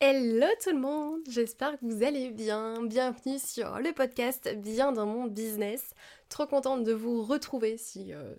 Hello tout le monde, j'espère que vous allez bien. Bienvenue sur le podcast Bien dans mon business. Trop contente de vous retrouver si euh,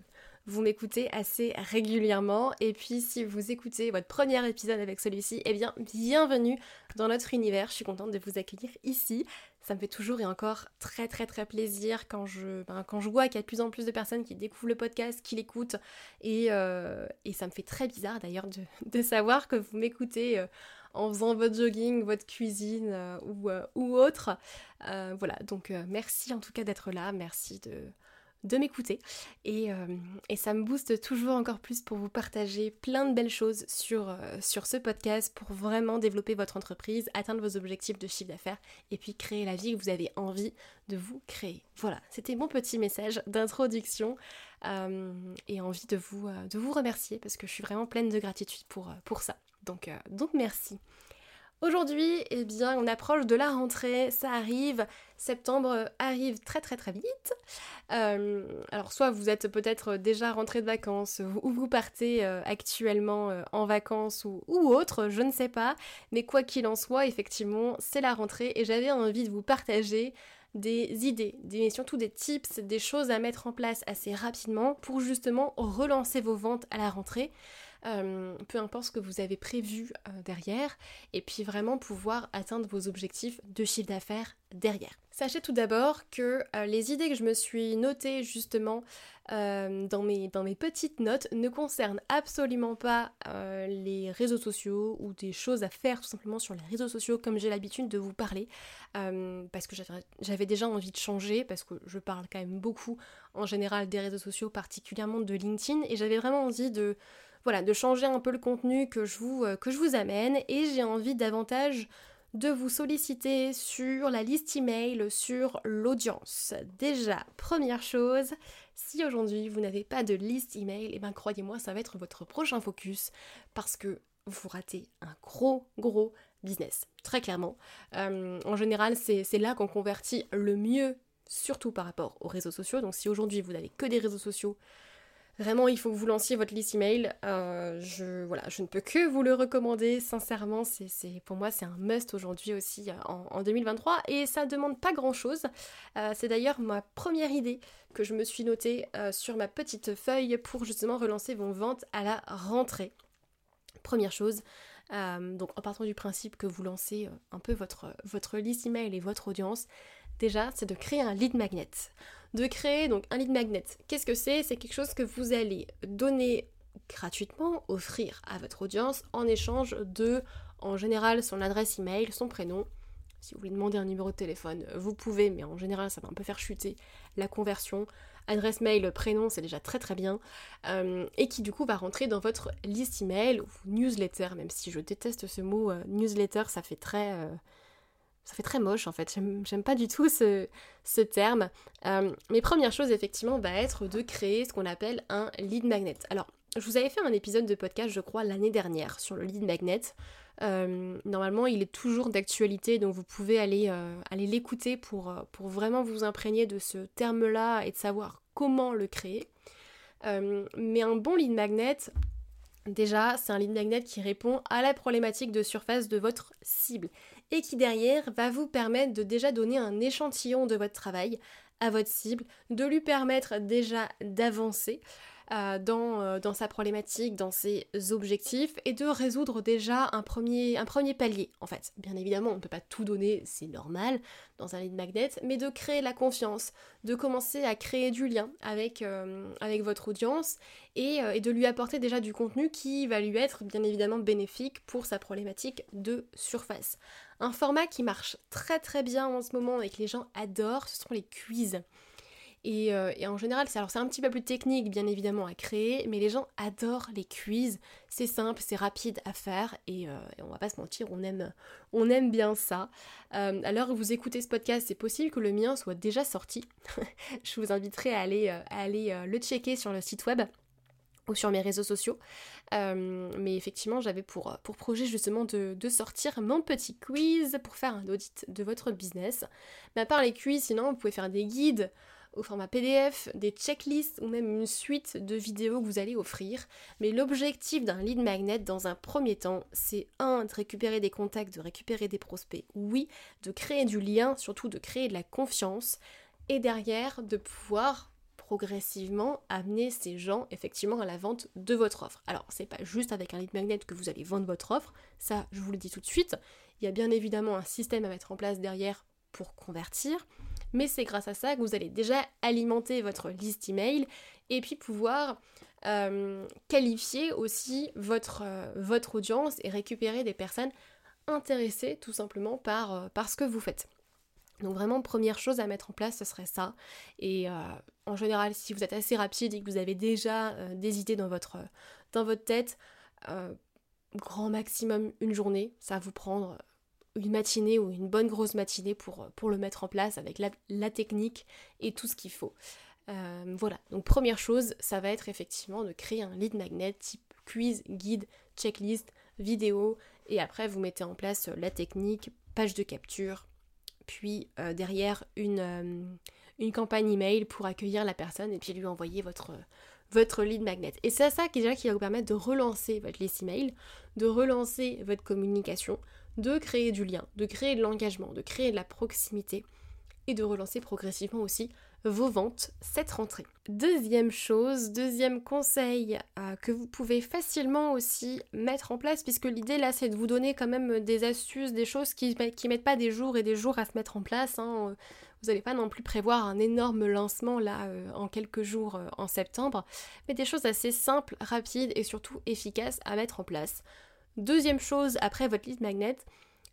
vous m'écoutez assez régulièrement. Et puis si vous écoutez votre premier épisode avec celui-ci, eh bien bienvenue dans notre univers. Je suis contente de vous accueillir ici. Ça me fait toujours et encore très très très plaisir quand je, ben, vois qu'il y a de plus en plus de personnes qui découvrent le podcast, qui l'écoutent. Et, euh, et, ça me fait très bizarre d'ailleurs de, de, savoir que vous m'écoutez. Euh, en faisant votre jogging, votre cuisine euh, ou, ou, autre. voilà, donc merci en tout cas d'être là, merci de, m'écouter. Euh, et, ça me booste toujours encore plus pour vous partager plein de belles choses sur, euh, ce podcast pour vraiment développer votre entreprise, atteindre vos objectifs de chiffre d'affaires et puis créer la vie que vous avez envie de vous créer. Voilà, c'était mon petit message d'introduction euh, et envie de vous, remercier parce que je suis vraiment pleine de gratitude pour ça. Donc, donc merci. Aujourd'hui, eh bien, on approche de la rentrée, ça arrive, septembre arrive très très très vite. Euh, alors soit vous êtes peut-être déjà rentré de vacances ou vous partez euh, actuellement euh, en vacances ou, ou, autre, je ne sais pas, mais quoi qu'il en soit, effectivement, c'est la rentrée et j'avais envie de vous partager des idées, des, surtout des tips, des choses à mettre en place assez rapidement pour justement relancer vos ventes à la rentrée. Euh, peu importe ce que vous avez prévu euh, derrière, et puis vraiment pouvoir atteindre vos objectifs de chiffre d'affaires derrière. Sachez tout d'abord que euh, les idées que je me suis notées justement dans, mes, dans mes petites notes ne concernent absolument pas les réseaux sociaux ou des choses à faire tout simplement sur les réseaux sociaux comme j'ai l'habitude de vous parler parce que j'avais déjà envie de changer parce que je parle quand même beaucoup en général des réseaux sociaux particulièrement de LinkedIn et j'avais vraiment envie de voilà, de changer un peu le contenu que je vous, euh, que je vous amène et j'ai envie davantage de vous solliciter sur la liste email, sur l'audience. Déjà, première chose, si aujourd'hui vous n'avez pas de liste email, et eh ben croyez-moi, ça va être votre prochain focus parce que vous ratez un gros gros business, très clairement. Euh, en général, c'est là qu'on convertit le mieux, surtout par rapport aux réseaux sociaux. Donc si aujourd'hui vous n'avez que des réseaux sociaux, Vraiment, il faut que vous lanciez votre liste email. Euh, je, voilà, je ne peux que vous le recommander. Sincèrement, c'est, pour moi, c'est un must aujourd'hui aussi euh, en, 2023. Et ça ne demande pas grand-chose. Euh, c'est d'ailleurs ma première idée que je me suis notée sur ma petite feuille pour justement relancer vos ventes à la rentrée. Première chose, donc en partant du principe que vous lancez un peu votre, votre liste email et votre audience, déjà, c'est de créer un lead magnet. De créer donc un lead magnet. Qu'est-ce que c'est? C'est quelque chose que vous allez donner gratuitement, offrir à votre audience en échange de, en général, son adresse email, son prénom. Si vous voulez demander un numéro de téléphone, vous pouvez, mais en général, ça va un peu faire chuter la conversion. Adresse mail, prénom, c'est déjà très très bien. Euh, et qui du coup va rentrer dans votre liste email ou newsletter, même si je déteste ce mot euh, newsletter, ça fait très. Euh, ça fait très moche en fait, j'aime pas du tout ce, terme. Mes premières choses effectivement va être de créer ce qu'on appelle un lead magnet. Alors, je vous avais fait un épisode de podcast, je crois, l'année dernière sur le lead magnet. Euh, normalement, il est toujours d'actualité, donc vous pouvez aller, euh, l'écouter pour, pour vraiment vous imprégner de ce terme-là et de savoir comment le créer. mais un bon lead magnet, Déjà, c'est un lead magnet qui répond à la problématique de surface de votre cible et qui derrière va vous permettre de déjà donner un échantillon de votre travail à votre cible, de lui permettre déjà d'avancer. Euh, dans, euh, dans, sa problématique, dans ses objectifs, et de résoudre déjà un premier, un premier palier, en fait. Bien évidemment, on ne peut pas tout donner, c'est normal, dans un lead magnet, mais de créer la confiance, de commencer à créer du lien avec, euh, avec votre audience, et, et, de lui apporter déjà du contenu qui va lui être bien évidemment bénéfique pour sa problématique de surface. Un format qui marche très très bien en ce moment et que les gens adorent, ce sont les quiz. Euh, et, en général, c'est un petit peu plus technique bien évidemment à créer, mais les gens adorent les quiz. C'est simple, c'est rapide à faire et, euh, on va pas se mentir, on aime, on aime bien ça. Euh, alors vous écoutez ce podcast, c'est possible que le mien soit déjà sorti. Je vous inviterai à aller, aller le checker sur le site web ou sur mes réseaux sociaux. mais effectivement, j'avais pour, pour projet justement de, de, sortir mon petit quiz pour faire un audit de votre business. Mais à part les quiz, sinon, vous pouvez faire des guides au format PDF, des checklists ou même une suite de vidéos que vous allez offrir. Mais l'objectif d'un lead magnet dans un premier temps, c'est un, de récupérer des contacts, de récupérer des prospects, oui, de créer du lien, surtout de créer de la confiance, et derrière de pouvoir progressivement amener ces gens effectivement à la vente de votre offre. Alors c'est pas juste avec un lead magnet que vous allez vendre votre offre, ça je vous le dis tout de suite. Il y a bien évidemment un système à mettre en place derrière pour convertir mais c'est grâce à ça que vous allez déjà alimenter votre liste email et puis pouvoir euh, qualifier aussi votre, euh, votre audience et récupérer des personnes intéressées tout simplement par, euh, par ce que vous faites. Donc vraiment, première chose à mettre en place, ce serait ça. Et en général, si vous êtes assez rapide et que vous avez déjà des idées dans votre, dans votre tête, grand maximum une journée, ça va vous prendre une matinée ou une bonne grosse matinée pour, le mettre en place avec la, technique et tout ce qu'il faut. Euh, voilà, donc première chose, ça va être effectivement de créer un lead magnet type quiz, guide, checklist, vidéo, et après vous mettez en place la technique, page de capture, puis euh, derrière une, euh, une campagne email pour accueillir la personne et puis lui envoyer votre, votre lead magnet. Et c'est ça qui, déjà, qui va vous permettre de relancer votre liste email, de relancer votre communication, de créer du lien, de créer de l'engagement, de créer de la proximité et de relancer progressivement aussi vos ventes cette rentrée. Deuxième chose, deuxième conseil euh, que vous pouvez facilement aussi mettre en place, puisque l'idée là c'est de vous donner quand même des astuces, des choses qui ne mettent pas des jours et des jours à se mettre en place. Hein. Vous n'allez pas non plus prévoir un énorme lancement là euh, en quelques jours euh, en septembre, mais des choses assez simples, rapides et surtout efficaces à mettre en place. Deuxième chose après votre lead magnet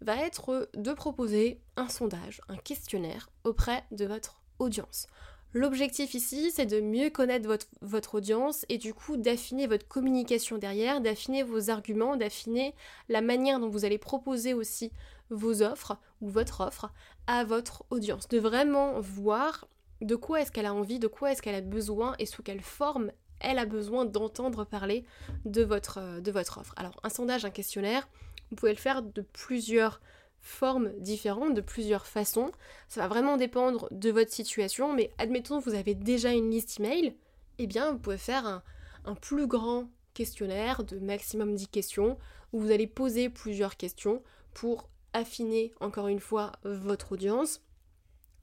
va être de proposer un sondage, un questionnaire auprès de votre audience. L'objectif ici, c'est de mieux connaître votre, audience et du coup d'affiner votre communication derrière, d'affiner vos arguments, d'affiner la manière dont vous allez proposer aussi vos offres ou votre offre à votre audience. De vraiment voir de quoi est-ce qu'elle a envie, de quoi est-ce qu'elle a besoin et sous quelle forme elle a besoin d'entendre parler de votre, euh, de votre offre. Alors un sondage, un questionnaire, vous pouvez le faire de plusieurs formes différentes, de plusieurs façons. Ça va vraiment dépendre de votre situation, mais admettons que vous avez déjà une liste email, eh bien vous pouvez faire un, un plus grand questionnaire de maximum 10 questions où vous allez poser plusieurs questions pour affiner encore une fois votre audience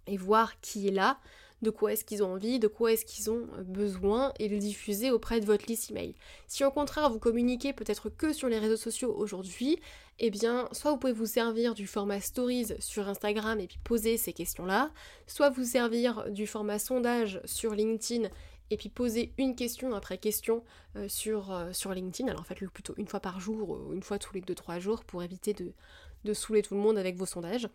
et voir qui est là, de quoi est-ce qu'ils ont envie, de quoi est-ce qu'ils ont besoin et le diffuser auprès de votre liste email. Si au contraire vous communiquez peut-être que sur les réseaux sociaux aujourd'hui, eh bien soit vous pouvez vous servir du format stories sur Instagram et puis poser ces questions-là, soit vous servir du format sondage sur LinkedIn et puis poser une question après question euh, sur, euh, sur LinkedIn. Alors faites-le plutôt une fois par jour ou une fois tous les 2-3 jours pour éviter de, de saouler tout le monde avec vos sondages.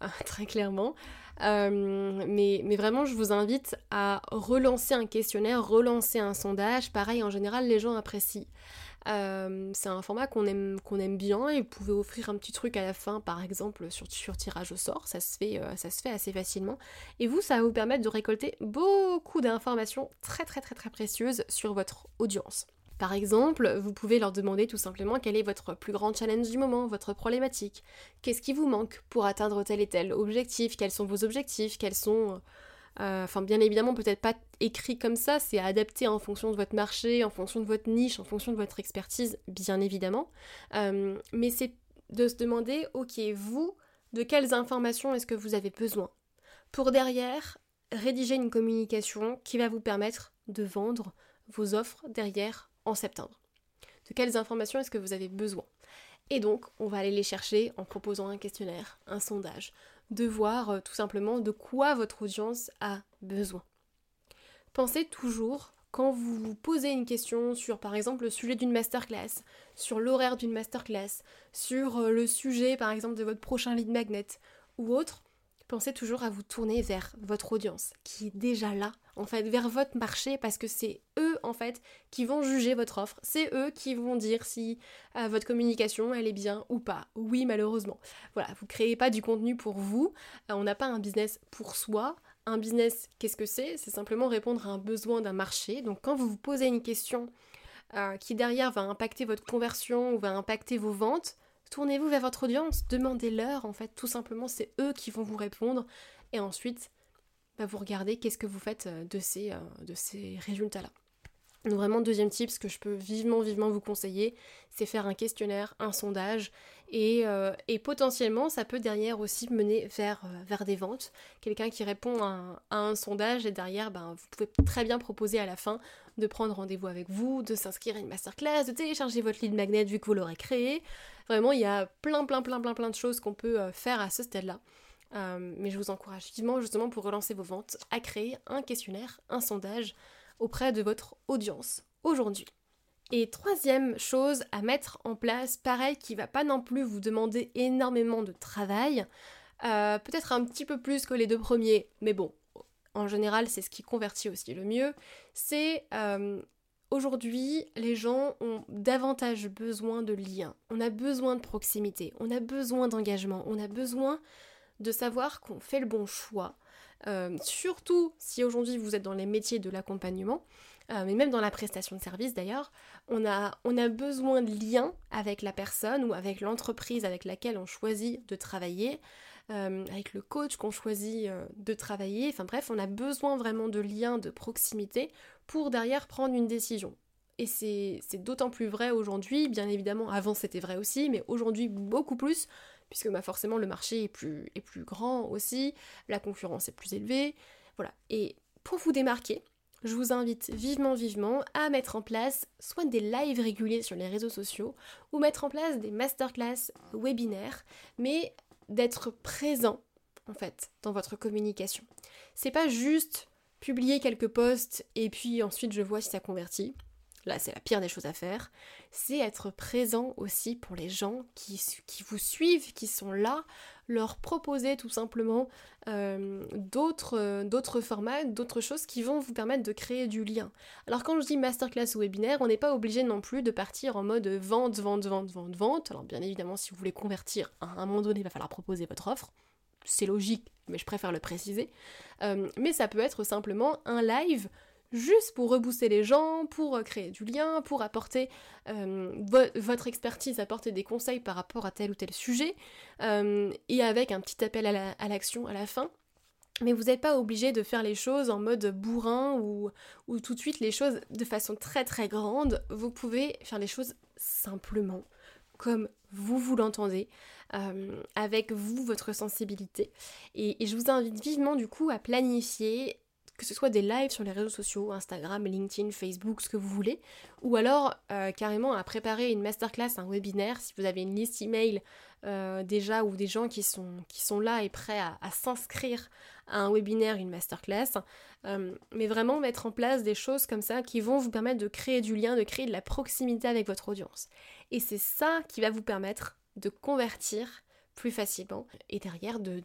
très clairement. Euh, mais, vraiment, je vous invite à relancer un questionnaire, relancer un sondage. Pareil, en général, les gens apprécient. Euh, c'est un format qu'on aime, bien et vous pouvez offrir un petit truc à la fin, par exemple sur, sur tirage au sort, ça se, fait, euh, ça se fait assez facilement. Et vous, ça va vous permettre de récolter beaucoup d'informations très très très très précieuses sur votre audience. Par exemple, vous pouvez leur demander tout simplement quel est votre plus grand challenge du moment, votre problématique. Qu'est-ce qui vous manque pour atteindre tel et tel objectif? Quels sont vos objectifs? Quels sont... Euh, enfin, bien évidemment, peut-être pas écrit comme ça, c'est adapté en fonction de votre marché, en fonction de votre niche, en fonction de votre expertise, bien évidemment. Euh, mais c'est de se demander, ok, vous, de quelles informations est-ce que vous avez besoin? Pour derrière, rédiger une communication qui va vous permettre de vendre vos offres derrière en septembre De quelles informations est-ce que vous avez besoin? Et donc, on va aller les chercher en proposant un questionnaire, un sondage, de voir euh, tout simplement de quoi votre audience a besoin. Pensez toujours quand vous vous posez une question sur par exemple le sujet d'une masterclass, sur l'horaire d'une masterclass, sur euh, le sujet par exemple de votre prochain lead magnet ou autre, pensez toujours à vous tourner vers votre audience qui est déjà là, en fait, vers votre marché parce que c'est eux en fait qui vont juger votre offre, c'est eux qui vont dire si euh, votre communication elle est bien ou pas. Oui, malheureusement. Voilà, vous créez pas du contenu pour vous, euh, on n'a pas un business pour soi, un business, qu'est-ce que c'est? C'est simplement répondre à un besoin d'un marché. Donc quand vous vous posez une question euh, qui derrière va impacter votre conversion ou va impacter vos ventes, tournez-vous vers votre audience, demandez-leur en fait, tout simplement, c'est eux qui vont vous répondre. Et ensuite, bah, vous regardez qu'est-ce que vous faites euh, de ces, euh, de ces résultats-là. Donc vraiment, deuxième tip, ce que je peux vivement, vivement vous conseiller, c'est faire un questionnaire, un sondage, et, euh, potentiellement, ça peut derrière aussi mener vers, euh, des ventes. Quelqu'un qui répond à un, sondage, et derrière, ben, vous pouvez très bien proposer à la fin de prendre rendez-vous avec vous, de s'inscrire à une masterclass, de télécharger votre lead magnet vu que vous l'aurez créé. Vraiment, il y a plein, plein, plein, plein, plein de choses qu'on peut euh, faire à ce stade-là. mais je vous encourage vivement, justement, pour relancer vos ventes, à créer un questionnaire, un sondage, auprès de votre audience aujourd'hui. Et troisième chose à mettre en place, pareil, qui va pas non plus vous demander énormément de travail, euh, peut-être un petit peu plus que les deux premiers, mais bon, en général c'est ce qui convertit aussi le mieux, c'est euh, aujourd'hui les gens ont davantage besoin de liens, on a besoin de proximité, on a besoin d'engagement, on a besoin de savoir qu'on fait le bon choix, euh, surtout si aujourd'hui vous êtes dans les métiers de l'accompagnement, mais même dans la prestation de service d'ailleurs, on a, besoin de liens avec la personne ou avec l'entreprise avec laquelle on choisit de travailler, euh, avec le coach qu'on choisit de travailler, enfin bref, on a besoin vraiment de liens, de proximité pour derrière prendre une décision. Et c'est d'autant plus vrai aujourd'hui, bien évidemment, avant c'était vrai aussi, mais aujourd'hui beaucoup plus, puisque bah, forcément le marché est plus, est plus grand aussi, la concurrence est plus élevée, voilà. Et pour vous démarquer, je vous invite vivement, vivement à mettre en place soit des lives réguliers sur les réseaux sociaux, ou mettre en place des masterclass webinaires, mais d'être présent, en fait, dans votre communication. C'est pas juste publier quelques posts et puis ensuite je vois si ça convertit là c'est la pire des choses à faire, c'est être présent aussi pour les gens qui, qui, vous suivent, qui sont là, leur proposer tout simplement euh, d'autres, d'autres formats, d'autres choses qui vont vous permettre de créer du lien. Alors quand je dis masterclass ou webinaire, on n'est pas obligé non plus de partir en mode vente, vente, vente, vente, vente. Alors bien évidemment si vous voulez convertir, à un moment donné il va falloir proposer votre offre. C'est logique, mais je préfère le préciser. Euh, mais ça peut être simplement un live juste pour rebooster les gens, pour euh, créer du lien, pour apporter euh, votre expertise, apporter des conseils par rapport à tel ou tel sujet, euh, et avec un petit appel à l'action à, la fin. Mais vous n'êtes pas obligé de faire les choses en mode bourrin ou, ou tout de suite les choses de façon très très grande. Vous pouvez faire les choses simplement, comme vous vous l'entendez, avec vous, votre sensibilité. et, je vous invite vivement du coup à planifier que ce soit des lives sur les réseaux sociaux, Instagram, LinkedIn, Facebook, ce que vous voulez, ou alors euh, carrément à préparer une masterclass, un webinaire, si vous avez une liste email euh, déjà ou des gens qui sont, là et prêts à, s'inscrire à un webinaire, une masterclass, euh, mais vraiment mettre en place des choses comme ça qui vont vous permettre de créer du lien, de créer de la proximité avec votre audience. Et c'est ça qui va vous permettre de convertir plus facilement et derrière de,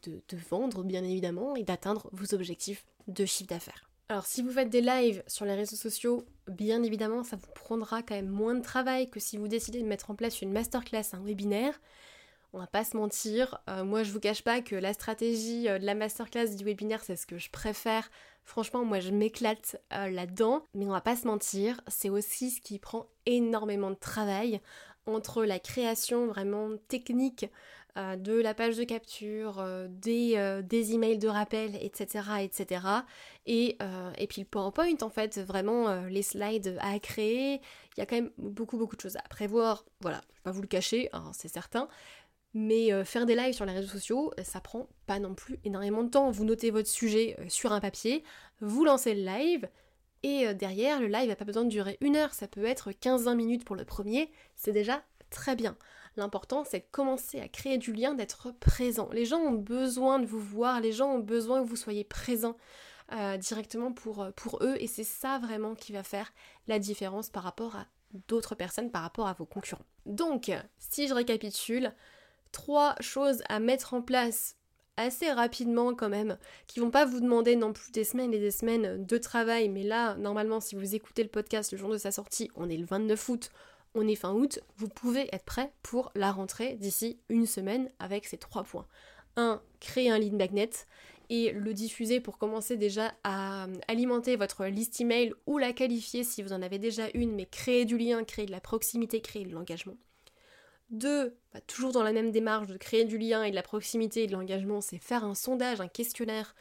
vendre bien évidemment et d'atteindre vos objectifs de chiffre d'affaires. Alors si vous faites des lives sur les réseaux sociaux, bien évidemment ça vous prendra quand même moins de travail que si vous décidez de mettre en place une masterclass, un webinaire. On va pas se mentir, euh, moi je vous cache pas que la stratégie euh, de la masterclass du webinaire c'est ce que je préfère. Franchement moi je m'éclate euh, là-dedans, mais on va pas se mentir, c'est aussi ce qui prend énormément de travail entre la création vraiment technique euh, de la page de capture, euh, des, euh, des, emails de rappel, etc. etc. Et, et puis le PowerPoint, en fait, vraiment les slides à créer, il y a quand même beaucoup beaucoup de choses à prévoir. Voilà, je vais pas vous le cacher, hein, c'est certain. Mais faire des lives sur les réseaux sociaux, ça prend pas non plus énormément de temps. Vous notez votre sujet sur un papier, vous lancez le live, Et derrière, le live n'a pas besoin de durer une heure, ça peut être 15-20 minutes pour le premier, c'est déjà très bien. L'important, c'est de commencer à créer du lien, d'être présent. Les gens ont besoin de vous voir, les gens ont besoin que vous soyez présent euh, directement pour, euh, pour eux, et c'est ça vraiment qui va faire la différence par rapport à d'autres personnes, par rapport à vos concurrents. Donc, si je récapitule, trois choses à mettre en place assez rapidement quand même, qui vont pas vous demander non plus des semaines et des semaines de travail, mais là, normalement, si vous écoutez le podcast le jour de sa sortie, on est le 29 août, on est fin août, vous pouvez être prêt pour la rentrée d'ici une semaine avec ces trois points. 1. Créer un lead magnet et le diffuser pour commencer déjà à alimenter votre liste email ou la qualifier si vous en avez déjà une, mais créer du lien, créer de la proximité, créer de l'engagement. 2. Bah, toujours dans la même démarche de créer du lien et de la proximité et de l'engagement, c'est faire un sondage, un questionnaire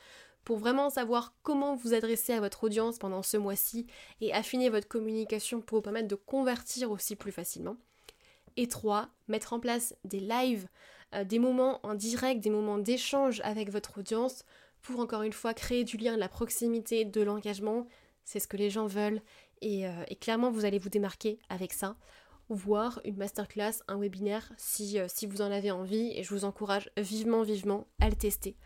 pour vraiment savoir comment vous adresser à votre audience pendant ce mois-ci et affiner votre communication pour vous permettre de convertir aussi plus facilement. Et 3. Mettre en place des lives, euh, des moments en direct, des moments d'échange avec votre audience pour encore une fois créer du lien, de la proximité, de l'engagement. C'est ce que les gens veulent et, euh, clairement vous allez vous démarquer avec ça. Voire une masterclass, un webinaire si, euh, si vous en avez envie et je vous encourage vivement, vivement à le tester.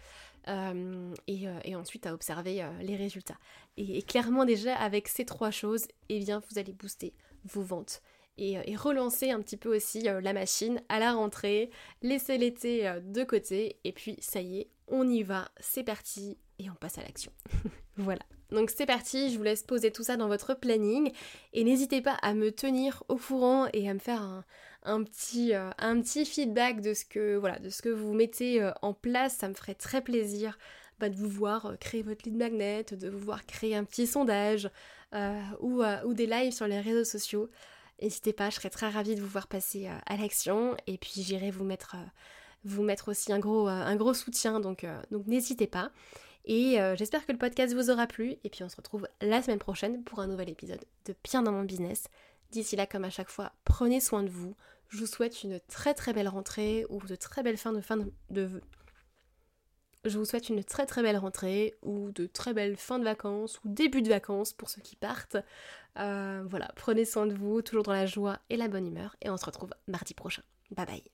Euh, euh, et, ensuite à observer euh, les résultats. Et, clairement déjà avec ces trois choses, eh bien vous allez booster vos ventes. Et, relancer un petit peu aussi la machine à la rentrée, laisser l'été de côté, et puis ça y est, on y va, c'est parti, et on passe à l'action. voilà. Donc c'est parti, je vous laisse poser tout ça dans votre planning et n'hésitez pas à me tenir au courant et à me faire un, petit, euh, petit, feedback de ce, que, voilà, de ce que vous mettez euh, en place. Ça me ferait très plaisir bah, de vous voir euh, créer votre lead magnet, de vous voir créer un petit sondage ou, des lives sur les réseaux sociaux. N'hésitez pas, je serais très ravie de vous voir passer à l'action et puis j'irai vous mettre, vous mettre aussi un gros, soutien, donc n'hésitez pas. Et euh, j'espère que le podcast vous aura plu. Et puis on se retrouve la semaine prochaine pour un nouvel épisode de Bien dans mon business. D'ici là, comme à chaque fois, prenez soin de vous. Je vous souhaite une très très belle rentrée ou de très belles fins de fin de, je vous souhaite une très très belle rentrée ou de très belles fins de vacances ou début de vacances pour ceux qui partent. Euh, voilà, prenez soin de vous, toujours dans la joie et la bonne humeur et on se retrouve mardi prochain. Bye bye